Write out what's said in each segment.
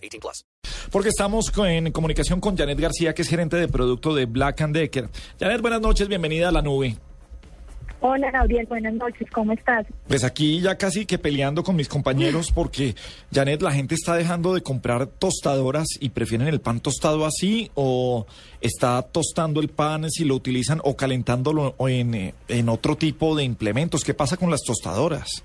18 plus. Porque estamos en comunicación con Janet García, que es gerente de producto de Black and Decker. Janet, buenas noches, bienvenida a la nube. Hola Gabriel, buenas noches, ¿cómo estás? Pues aquí ya casi que peleando con mis compañeros porque, Janet, la gente está dejando de comprar tostadoras y prefieren el pan tostado así o está tostando el pan si lo utilizan o calentándolo en, eh, en otro tipo de implementos. ¿Qué pasa con las tostadoras?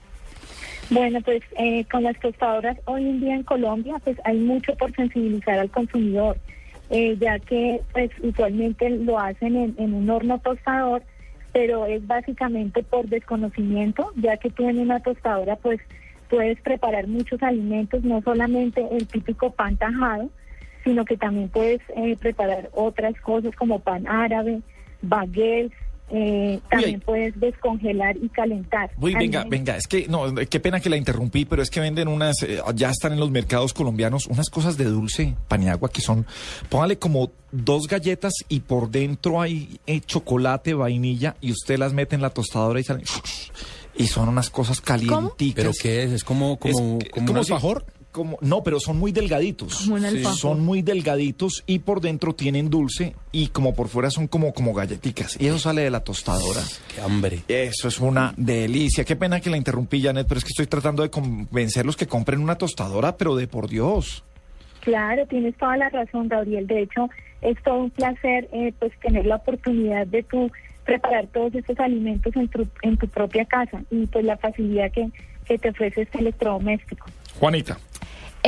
Bueno, pues eh, con las tostadoras hoy en día en Colombia, pues hay mucho por sensibilizar al consumidor, eh, ya que pues usualmente lo hacen en, un horno tostador, pero es básicamente por desconocimiento, ya que tú en una tostadora pues puedes preparar muchos alimentos, no solamente el típico pan tajado, sino que también puedes eh, preparar otras cosas como pan árabe, baguettes, eh, también puedes descongelar y calentar. Uy, venga, venga, es que, no, qué pena que la interrumpí, pero es que venden unas, eh, ya están en los mercados colombianos, unas cosas de dulce, paniagua, que son, póngale como dos galletas y por dentro hay eh, chocolate, vainilla, y usted las mete en la tostadora y salen, y son unas cosas calienticas. ¿Pero qué es? ¿Es como, como, Es- como, como un si- alfajor? Como- no, pero son muy delgaditos. Como un alfajor. Son muy delgaditos y por dentro tienen dulce y como por fuera son como, como galletitas. Y eso sale de la tostadora. Qué hambre. Eso es una delicia. Qué pena que la interrumpí, Janet, pero es que estoy tratando de convencerlos que compren una tostadora, pero de por Dios. Claro, tienes toda la razón, Gabriel. De hecho, es todo un placer eh, pues tener la oportunidad de tú preparar todos estos alimentos en tu, en tu propia casa y pues la facilidad que, que te ofrece este electrodoméstico. Juanita.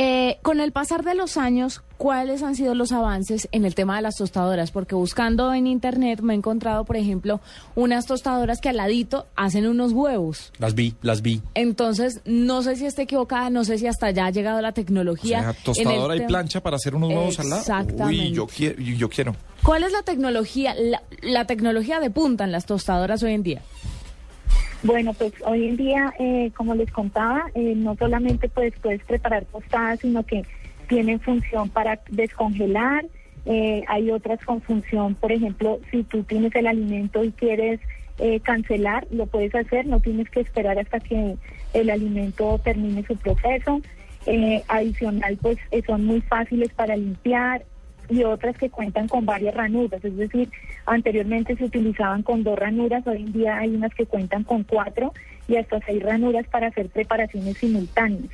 Eh, con el pasar de los años, ¿cuáles han sido los avances en el tema de las tostadoras? Porque buscando en internet me he encontrado, por ejemplo, unas tostadoras que al ladito hacen unos huevos. Las vi, las vi. Entonces, no sé si esté equivocada, no sé si hasta allá ha llegado la O tecnología. sea, en el tostadora y plancha para hacer unos huevos al lado. Exactamente. Uy, yo quiero, yo quiero. ¿Cuál es la tecnología, la, la tecnología de punta en las tostadoras hoy en día? Bueno, pues hoy en día, eh, como les contaba, eh, no solamente pues, puedes preparar tostadas, sino que tienen función para descongelar. eh, hay otras con función, por ejemplo, si tú tienes el alimento y quieres eh, cancelar, lo puedes hacer, no tienes que esperar hasta que el alimento termine su proceso. Eh, adicional, pues son muy fáciles para limpiar y otras que cuentan con varias ranuras, es decir, anteriormente se utilizaban con dos ranuras, hoy en día hay unas que cuentan con cuatro y hasta seis ranuras para hacer preparaciones simultáneas.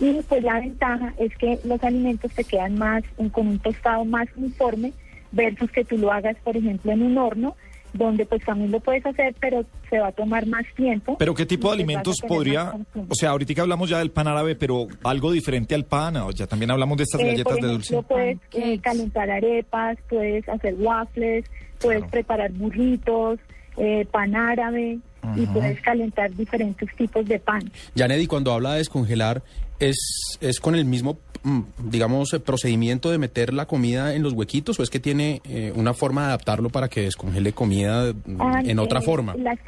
Y pues la ventaja es que los alimentos te quedan más con un tostado más uniforme versus que tú lo hagas, por ejemplo, en un horno, donde pues también lo puedes hacer, pero se va a tomar más tiempo. Pero qué tipo de alimentos podría, o sea, ahorita hablamos ya del pan árabe, pero algo diferente al pan, o ya también hablamos de estas Eh, galletas por de ejemplo, dulce. puedes eh, calentar arepas, puedes hacer waffles, puedes Claro. preparar burritos, eh, pan árabe y puedes calentar diferentes tipos de pan. Janet, y cuando habla de descongelar, ¿es, es con el mismo, digamos, eh, procedimiento de meter la comida en los huequitos o es que tiene eh, una forma de adaptarlo para que descongele comida mm, Ah, en otra eh, forma? Las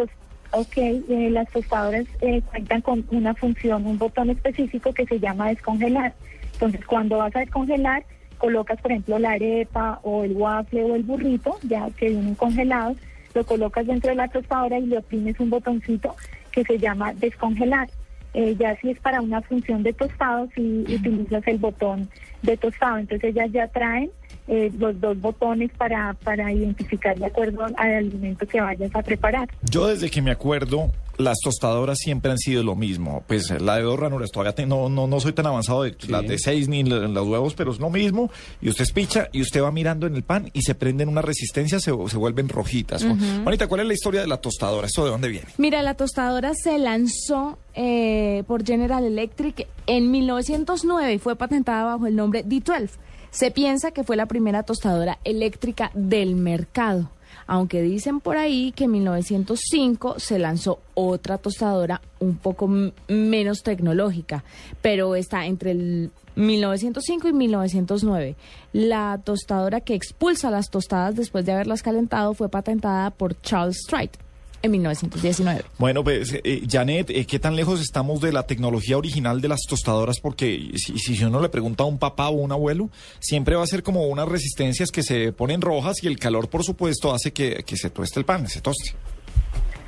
ok, eh, las tostadoras eh, cuentan con una función, un botón específico que se llama descongelar. Entonces, cuando vas a descongelar, colocas, por ejemplo, la arepa o el waffle o el burrito, ya que vienen congelados, lo colocas dentro de la tostadora y le oprimes un botoncito que se llama descongelar. Eh, ya si es para una función de tostado, si utilizas el botón de tostado, entonces ellas ya traen eh, los dos botones para, para identificar de acuerdo al alimento que vayas a preparar. Yo desde que me acuerdo, las tostadoras siempre han sido lo mismo. Pues la de dos ranuras, todavía te- no, no, no soy tan avanzado de las de seis ni la- los huevos, pero es lo mismo. Y usted espicha y usted va mirando en el pan y se prenden una resistencia, se, se vuelven rojitas. Juanita, ¿cuál es la historia de la tostadora? ¿Esto de dónde viene? Mira, la tostadora se lanzó eh, por General Electric en 1909 y fue patentada bajo el nombre D12. Se piensa que fue la primera tostadora eléctrica del mercado. Aunque dicen por ahí que en 1905 se lanzó otra tostadora un poco menos tecnológica, pero está entre el 1905 y 1909. La tostadora que expulsa las tostadas después de haberlas calentado fue patentada por Charles Strite en 1919. Bueno, pues, eh, Janet, eh, ¿qué tan lejos estamos de la tecnología original de las tostadoras? Porque si, si uno le pregunta a un papá o un abuelo, siempre va a ser como unas resistencias que se ponen rojas y el calor, por supuesto, hace que, que se tueste el pan, se toste.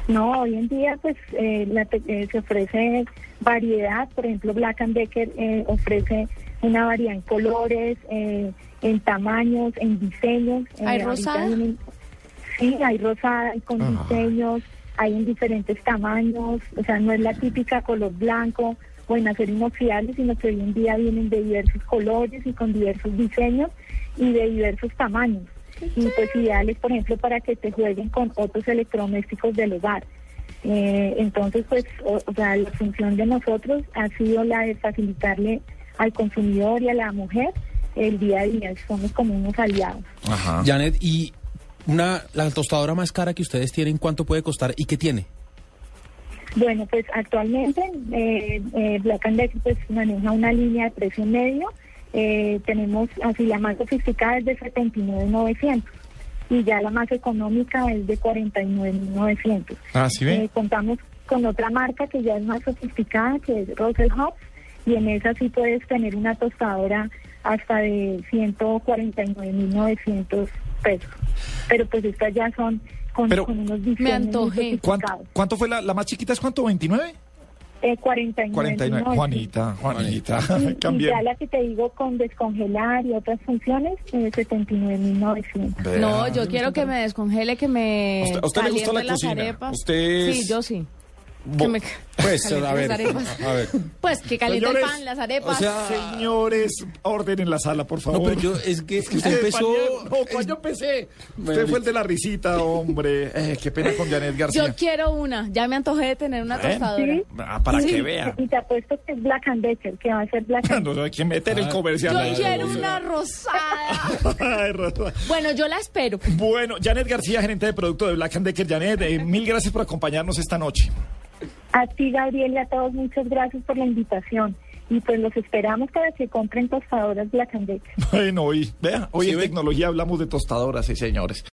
No, hoy en día pues eh, la te- eh, se ofrece variedad, por ejemplo Black and Decker eh, ofrece una variedad en colores, eh, en tamaños, en diseños. ¿Hay ahorita rosada? Sí, hay rosada, hay con Ajá. diseños, hay en diferentes tamaños, o sea, no es la típica color blanco o en acero inoxidable, sino que hoy en día vienen de diversos colores y con diversos diseños y de diversos tamaños. Y pues ideales, por ejemplo, para que te jueguen con otros electrodomésticos del hogar. Eh, entonces, pues, o, o sea, la función de nosotros ha sido la de facilitarle al consumidor y a la mujer el día a día. Somos como unos aliados. Ajá. Janet, y una la tostadora más cara que ustedes tienen, ¿cuánto puede costar y qué tiene? Bueno, pues actualmente eh, eh, Black and Decker pues maneja una línea de precio medio. Eh, tenemos así la más sofisticada es de 79.900 y ya la más económica es de 49.900. Ah, ¿sí ve? Eh, contamos con otra marca que ya es más sofisticada, que es Russell Hobbs, y en esa sí puedes tener una tostadora hasta de 149.900 pesos. Pero pues estas ya son con, Pero- con unos muy antojé. ¿Cuánto, cuánto fue la, la más chiquita? ¿Es cuánto? ¿29? Eh, 49. 49. Juanita, Juanita, Y, y ya la que te digo con descongelar y otras funciones, eh, 79.900. Vea. No, yo quiero que me descongele, que me ¿A usted- a usted le gusta la las cocina? arepas. Usted es- Sí, yo sí. Bo- Que me Pues, a ver, a ver. Pues que caliente el pan, las arepas. o sea, Señores, orden en la sala, por favor. No, pero yo, es que usted Usted empezó... No, ¿cuál yo empecé? Bueno, Usted fue el de la risita, hombre. Eh, qué pena con Janet García. yo quiero una. Ya me antojé de tener una Bueno. tostadora. ¿Sí? Ah, para Sí, que vea. Y te apuesto que es Black and Decker, que va a ser Black and No, no hay que meter el comercial. Yo quiero una rosada. Ay, Rosa. bueno, yo la espero. Bueno, Janet García, gerente de producto de Black and Decker. Janet, eh, mil gracias por acompañarnos esta noche. A ti, Gabriel, y a todos, muchas gracias por la invitación. Y pues los esperamos para que compren tostadoras Black and Decker. Bueno, hoy, vea, hoy Sí, en ve. tecnología hablamos de tostadoras, sí, señores.